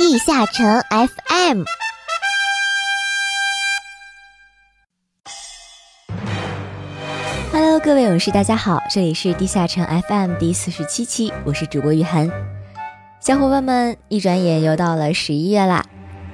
地下城 FM。Hello，各位勇士，大家好，这里是地下城 FM 第四十七期，我是主播雨涵。小伙伴们，一转眼又到了十一月啦，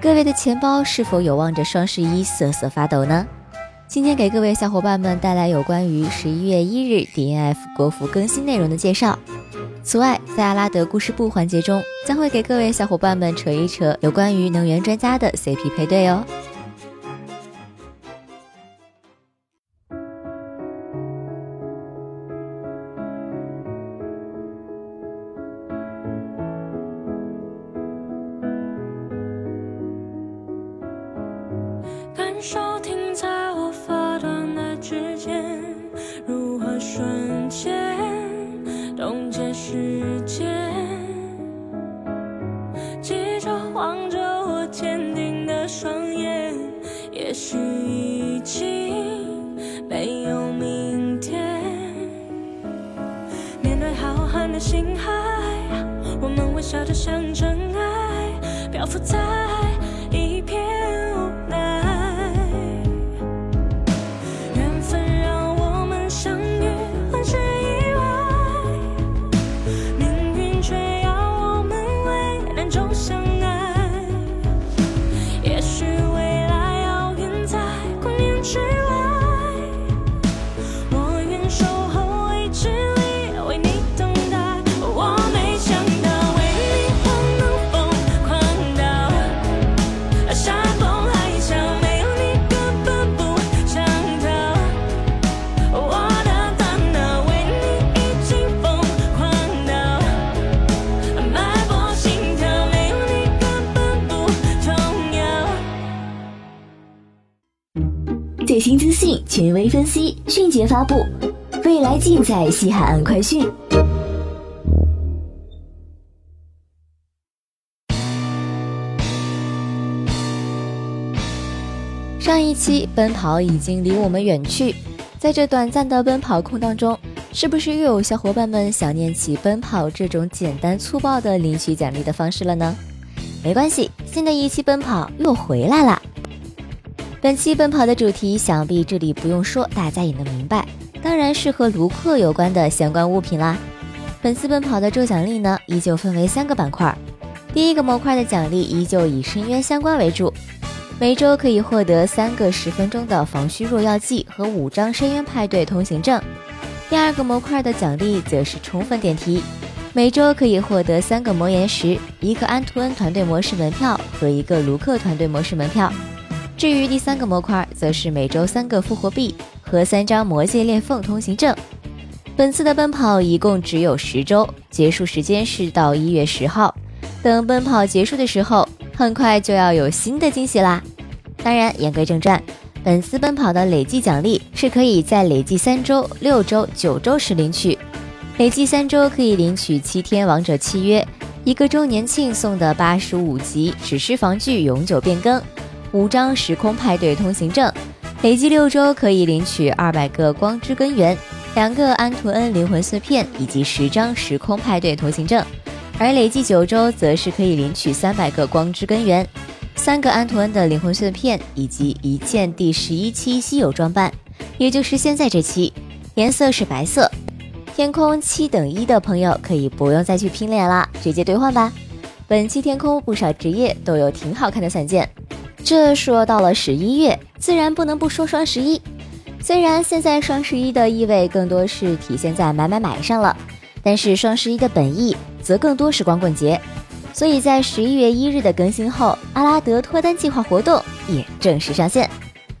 各位的钱包是否有望着双十一瑟瑟发抖呢？今天给各位小伙伴们带来有关于十一月一日 DNF 国服更新内容的介绍。此外，在阿拉德故事部环节中，将会给各位小伙伴们扯一扯有关于能源专家的 CP 配对哦。也许已经没有明天。面对浩瀚的星海我们微小得像尘埃漂浮在新资讯，权威分析，迅捷发布，未来尽在西海岸快讯。上一期奔跑已经离我们远去，在这短暂的奔跑空当中，是不是又有小伙伴们想念起奔跑这种简单粗暴的领取奖励的方式了呢？没关系，新的一期奔跑又回来了。本期奔跑的主题，想必这里不用说，大家也能明白，当然是和卢克有关的相关物品啦。本次奔跑的周奖励呢，依旧分为三个板块。第一个模块的奖励依旧以深渊相关为主，每周可以获得三个十分钟的防虚弱药剂和五张深渊派对通行证。第二个模块的奖励则是充分点题，每周可以获得三个魔岩石、一个安图恩团队模式门票和一个卢克团队模式门票。至于第三个模块，则是每周三个复活币和三张魔界裂缝通行证。本次的奔跑一共只有十周，结束时间是到一月十号。等奔跑结束的时候，很快就要有新的惊喜啦！当然，言归正传，本次奔跑的累计奖励是可以在累计三周、六周、九周时领取。累计三周可以领取七天王者契约，一个周年庆送的八十五级史诗防具永久变更。五张时空派对通行证，累计六周可以领取二百个光之根源，两个安图恩灵魂碎片以及十张时空派对通行证，而累计九周则是可以领取三百个光之根源，三个安图恩的灵魂碎片以及一件第十一期稀有装扮，也就是现在这期，颜色是白色。天空七等一的朋友可以不用再去拼脸啦，直接兑换吧。本期天空不少职业都有挺好看的伞件。这说到了十一月，自然不能不说双十一。虽然现在双十一的意味更多是体现在买买买上了，但是双十一的本意则更多是光棍节。所以在十一月一日的更新后，阿拉德脱单计划活动也正式上线。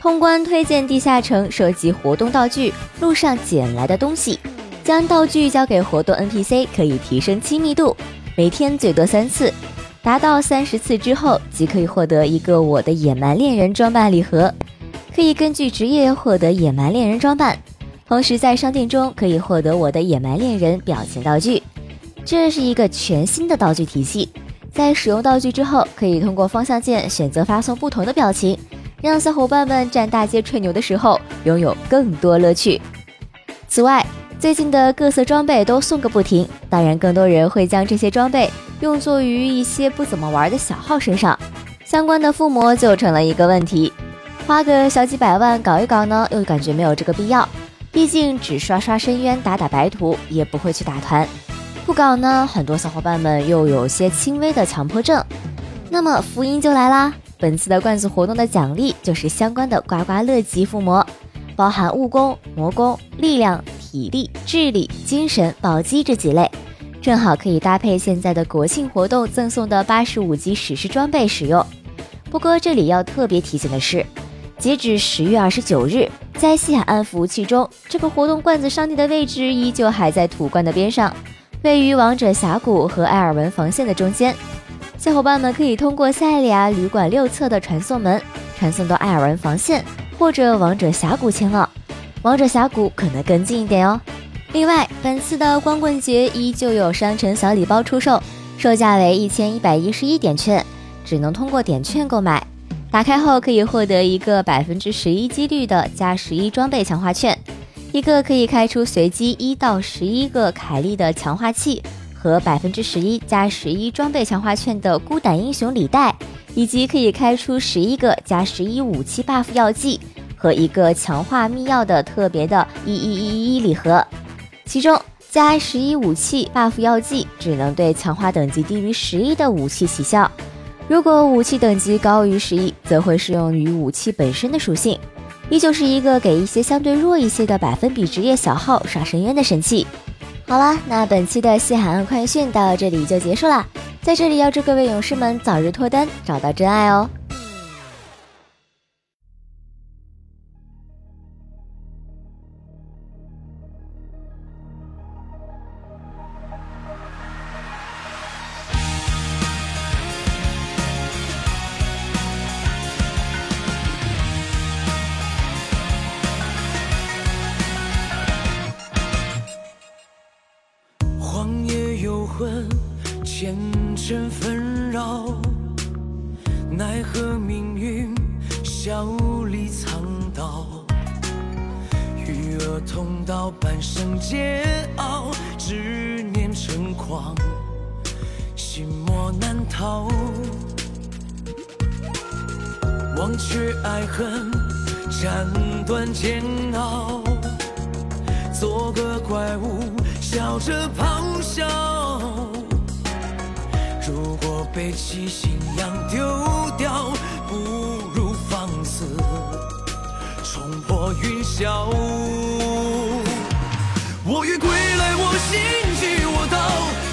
通关推荐地下城收集活动道具，路上捡来的东西，将道具交给活动 NPC 可以提升亲密度，每天最多三次。达到三十次之后，即可以获得一个我的野蛮恋人装扮礼盒，可以根据职业获得野蛮恋人装扮，同时在商店中可以获得我的野蛮恋人表情道具。这是一个全新的道具体系，在使用道具之后，可以通过方向键选择发送不同的表情，让小伙伴们站大街吹牛的时候拥有更多乐趣。此外，最近的各色装备都送个不停，当然更多人会将这些装备用作于一些不怎么玩的小号身上，相关的附魔就成了一个问题。花个小几百万搞一搞呢，又感觉没有这个必要，毕竟只刷刷深渊、打打白图，也不会去打团。不搞呢，很多小伙伴们又有些轻微的强迫症。那么福音就来啦！本次的罐子活动的奖励就是相关的刮刮乐级附魔，包含物攻、魔攻、力量、体力、智力、精神、暴击这几类，正好可以搭配现在的国庆活动赠送的八十五级史诗装备使用。不过这里要特别提醒的是，截止十月二十九日，在西海岸服务器中，这个活动罐子商店的位置依旧还在土罐的边上。位于王者峡谷和埃尔文防线的中间，小伙伴们可以通过塞利亚旅馆六侧的传送门传送到埃尔文防线或者王者峡谷前往。王者峡谷可能更近一点哦。另外，本次的光棍节依旧有商城小礼包出售，售价为一千一百一十一点券，只能通过点券购买。打开后可以获得一个百分之十一几率的加十一装备强化券。一个可以开出随机一到十一个凯莉的强化器，和百分之十一加十一装备强化券的孤胆英雄礼袋，以及可以开出十一个加十一武器 buff 药剂和一个强化秘钥的特别的一一一一一礼盒。其中加十一武器 buff 药剂只能对强化等级低于十一的武器起效，如果武器等级高于十一，则会适用于武器本身的属性。依旧是一个给一些相对弱一些的百分比职业小号刷深渊的神器。好了，那本期的西海岸快讯到这里就结束了。在这里要祝各位勇士们早日脱单，找到真爱哦。前尘纷扰，奈何命运笑里藏刀。与恶同道，半生煎熬，执念成狂，心魔难逃。忘却爱恨，斩断煎熬，做个怪物，笑着咆哮。如果背弃信仰丢掉，不如放肆冲破云霄。我欲归来，我心即我刀，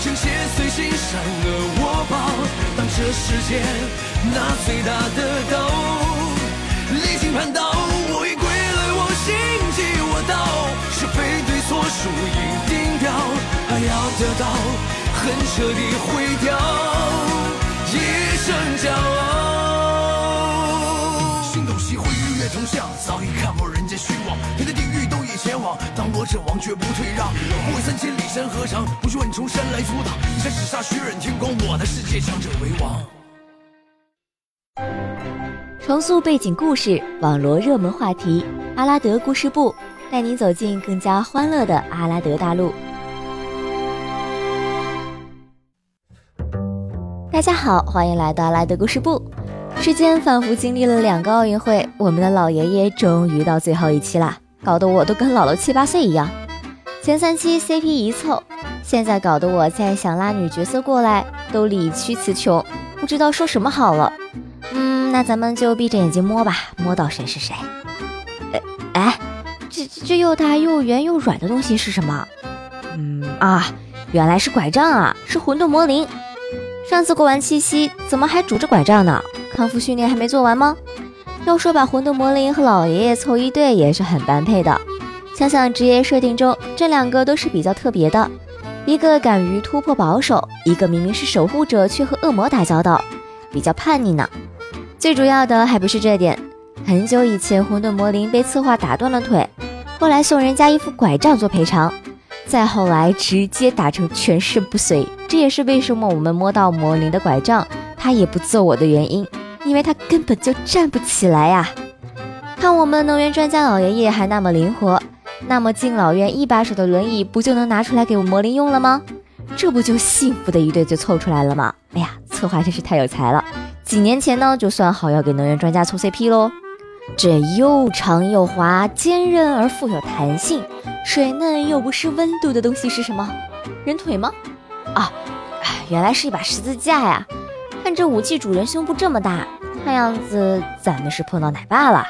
正邪随心，善恶我报。当这世间那最大的刀，到。恨彻底毁掉，一生骄傲。心动喜会与月同向，早已看破人间虚妄。天的地狱都已前往，当我阵亡绝不退让。不畏三千里山河长，不惧万重山来阻挡。一山只杀血染天光，我的世界强者为王。重塑背景故事，网罗热门话题，阿拉德故事部带您走进更加欢乐的阿拉德大陆。大家好，欢迎来到来的故事部。时间仿佛经历了两个奥运会，我们的老爷爷终于到最后一期啦，搞得我都跟姥姥七八岁一样。前三期 CP 一凑，现在搞得我再想拉女角色过来都理屈词穷，不知道说什么好了。嗯，那咱们就闭着眼睛摸吧，摸到谁是谁。哎哎，这这又大又圆又软的东西是什么？嗯啊，原来是拐杖啊，是混沌魔灵。上次过完七夕，怎么还拄着拐杖呢？康复训练还没做完吗？要说把混沌魔灵和老爷爷凑一对也是很般配的。想想职业设定中，这两个都是比较特别的，一个敢于突破保守，一个明明是守护者却和恶魔打交道，比较叛逆呢。最主要的还不是这点，很久以前混沌魔灵被策划打断了腿，后来送人家一副拐杖做赔偿。再后来，直接打成全身不遂。这也是为什么我们摸到魔灵的拐杖，他也不揍我的原因，因为他根本就站不起来呀。看我们能源专家老爷爷还那么灵活，那么敬老院一把手的轮椅不就能拿出来给我魔灵用了吗？这不就幸福的一对就凑出来了吗？哎呀，策划真是太有才了！几年前呢就算好要给能源专家凑 CP 喽。这又长又滑，坚韧而富有弹性，水嫩又不失温度的东西是什么？人腿吗？啊，原来是一把十字架呀！看这武器主人胸部这么大，看样子咱们是碰到奶爸了。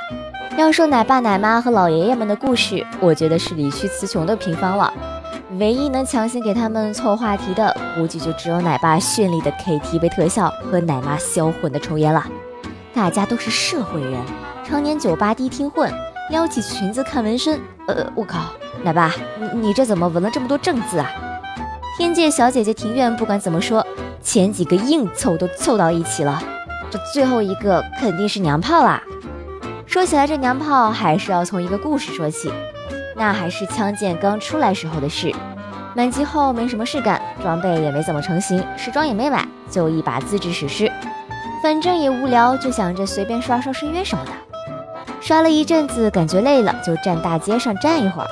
要说奶爸奶妈和老爷爷们的故事，我觉得是理屈词穷的平方了。唯一能强行给他们凑话题的，估计就只有奶爸绚丽的 KTV 特效和奶妈销魂的抽烟了。大家都是社会人，常年酒吧迪厅混，撩起裙子看纹身。呃，我靠，奶爸，你你这怎么纹了这么多正字啊？天界小姐姐庭院不管怎么说，前几个硬凑都凑到一起了，这最后一个肯定是娘炮啦。说起来，这娘炮还是要从一个故事说起。那还是枪剑刚出来时候的事。满级后没什么事干，装备也没怎么成型，时装也没买，就一把自制史诗。反正也无聊，就想着随便刷刷深渊什么的。刷了一阵子，感觉累了，就站大街上站一会儿。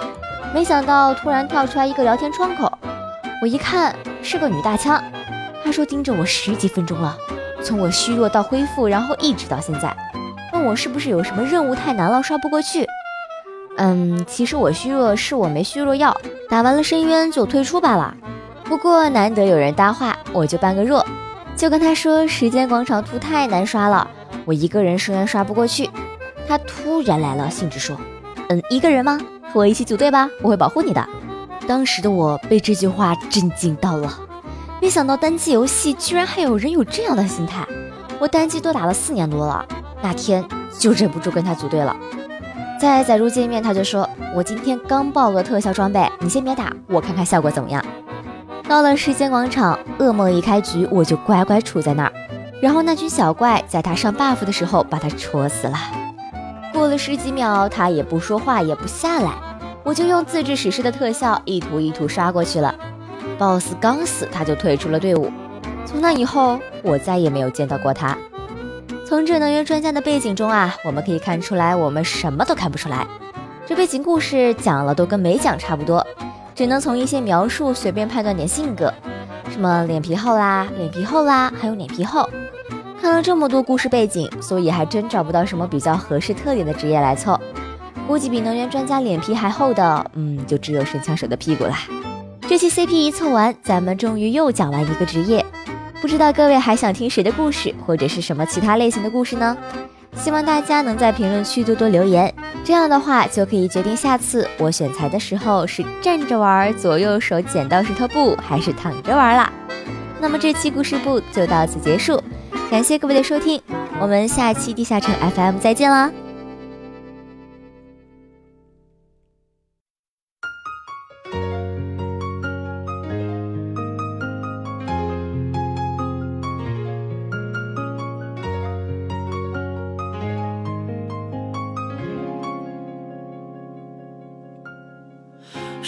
没想到突然跳出来一个聊天窗口，我一看是个女大枪。她说盯着我十几分钟了，从我虚弱到恢复，然后一直到现在。问我是不是有什么任务太难了刷不过去？嗯，其实我虚弱是我没虚弱药，打完了深渊就退出罢了。不过难得有人搭话，我就扮个弱，就跟他说时间广场图太难刷了，我一个人深渊刷不过去。他突然来了兴致说：“嗯，一个人吗？和我一起组队吧，我会保护你的。”当时的我被这句话震惊到了，没想到单机游戏居然还有人有这样的心态。我单机都打了四年多了。那天就忍不住跟他组队了，在载入界面他就说：“我今天刚爆个特效装备，你先别打，我看看效果怎么样。”到了时间广场，噩梦一开局，我就乖乖杵在那儿，然后那群小怪在他上 buff 的时候把他戳死了。过了十几秒，他也不说话，也不下来，我就用自制史诗的特效一图一图刷过去了。boss 刚死，他就退出了队伍。从那以后，我再也没有见到过他。从这能源专家的背景中啊，我们可以看出来，我们什么都看不出来。这背景故事讲了都跟没讲差不多，只能从一些描述随便判断点性格，什么脸皮厚啦、脸皮厚啦，还有脸皮厚。看了这么多故事背景，所以还真找不到什么比较合适特点的职业来凑。估计比能源专家脸皮还厚的，嗯，就只有神枪手的屁股啦。这期 CP 一凑完，咱们终于又讲完一个职业。不知道各位还想听谁的故事，或者是什么其他类型的故事呢？希望大家能在评论区多多留言，这样的话就可以决定下次我选材的时候是站着玩左右手剪刀石头布，还是躺着玩啦。那么这期故事部就到此结束，感谢各位的收听，我们下期地下城 FM 再见啦！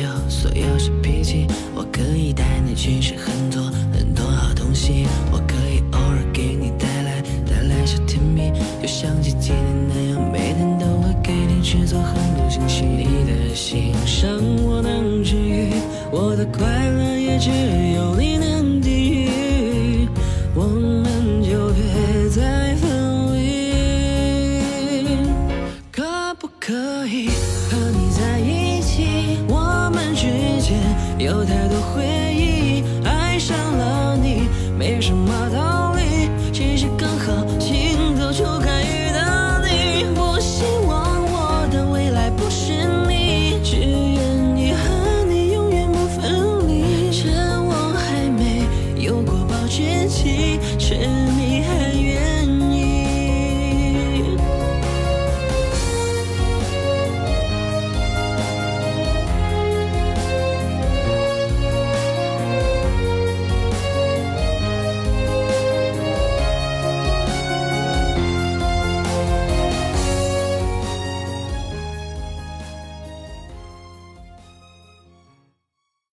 有所有小脾气，我可以带你去吃很多很多好东西，我可以偶尔给你带来带来小甜蜜，就像前几年那样，每天都会给你制造很多惊喜。你的心伤我能治愈，我的快乐也只有你能。期却迷